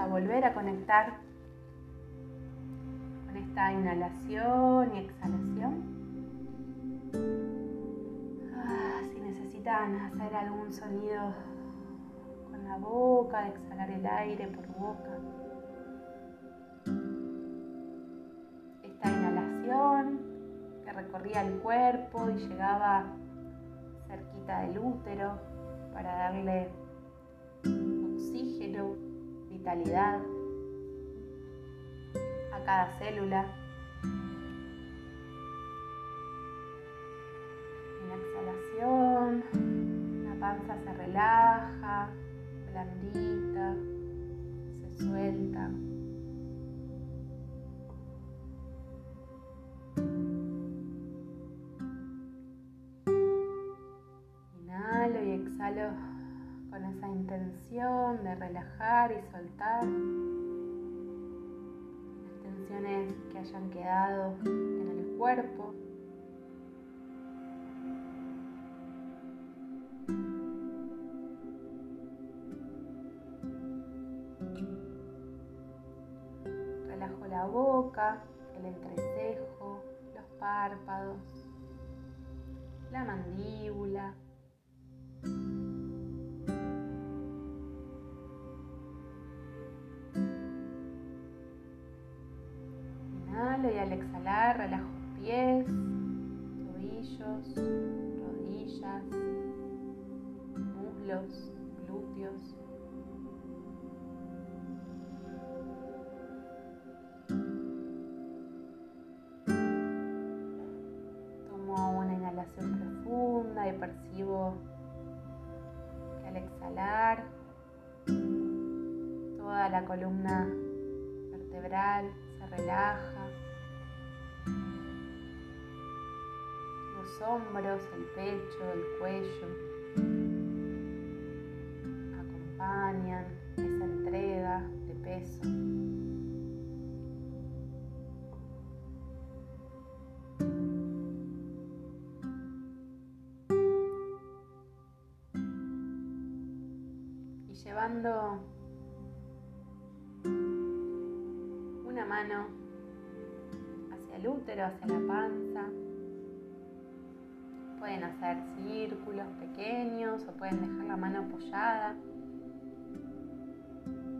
a volver a conectar con esta inhalación y exhalación. Ah, si necesitan hacer algún sonido con la boca, exhalar el aire por boca. Esta inhalación que recorría el cuerpo y llegaba cerquita del útero para darle oxígeno, vitalidad a cada célula. En la exhalación, la panza se relaja, blandita, se suelta. De relajar y soltar las tensiones que hayan quedado en el cuerpo. Relajo la boca, el entrecejo, los párpados, la mandíbula. Y al exhalar relajo pies, tobillos, rodillas, muslos, glúteos. Tomo una inhalación profunda y percibo que al exhalar toda la columna vertebral se relaja. Los hombros, el pecho, el cuello acompañan esa entrega de peso. Y llevando una mano el útero, hacia la panza. Pueden hacer círculos pequeños o pueden dejar la mano apoyada.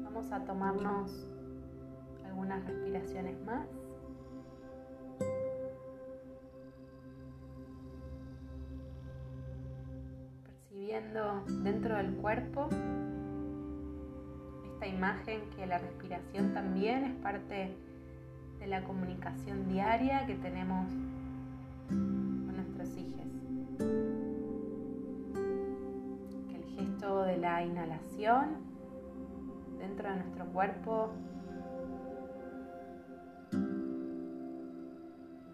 Vamos a tomarnos algunas respiraciones más. Percibiendo dentro del cuerpo esta imagen que la respiración también es parte de la comunicación diaria que tenemos con nuestros hijos. Que el gesto de la inhalación dentro de nuestro cuerpo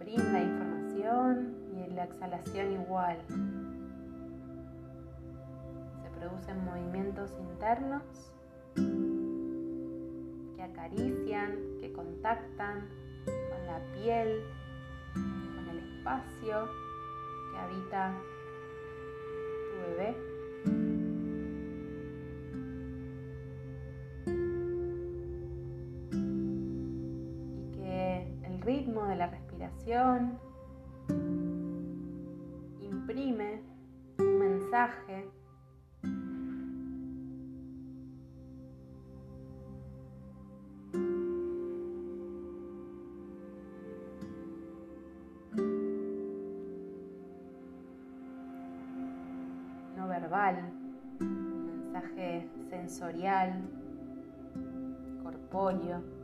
brinda información y la exhalación igual. Se producen movimientos internos acarician, que contactan con la piel, con el espacio que habita tu bebé. Y que el ritmo de la respiración imprime un mensaje verbal, un mensaje sensorial, corpóreo.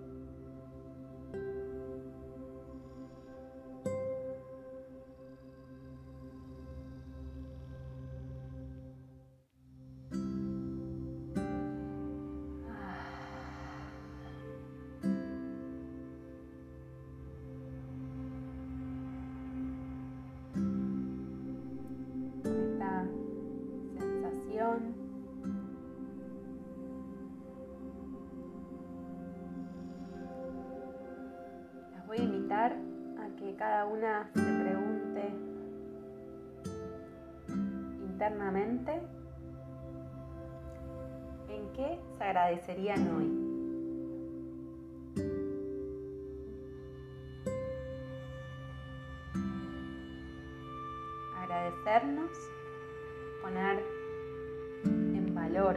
cada una se pregunte internamente en qué se agradecerían hoy. Agradecernos, poner en valor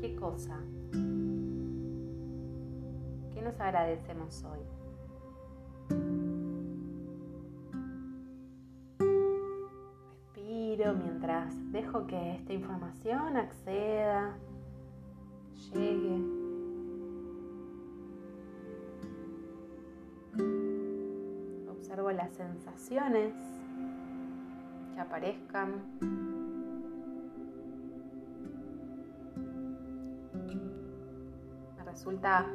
qué cosa agradecemos hoy. Respiro mientras dejo que esta información acceda, llegue. observo las sensaciones que aparezcan. Me resulta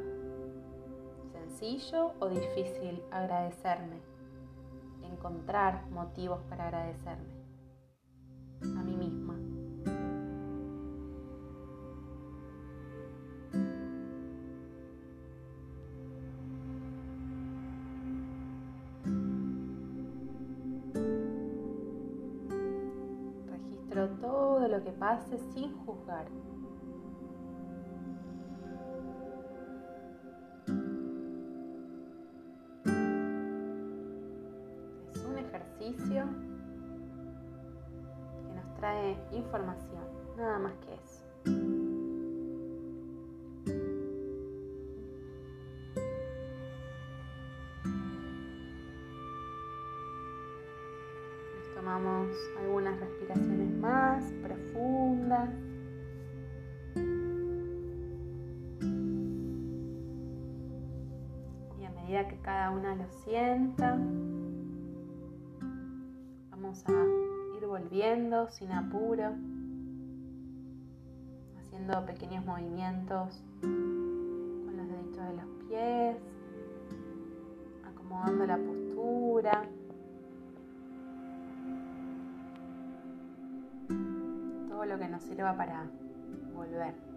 sencillo o difícil agradecerme, encontrar motivos para agradecerme a mí misma. todo lo que pase sin juzgar. Trae información, nada más que eso. tomamos algunas respiraciones más profundas. Y a medida que cada una lo sienta, vamos a volviendo sin apuro, haciendo pequeños movimientos con los deditos de los pies, acomodando la postura. lo que nos sirva para volver.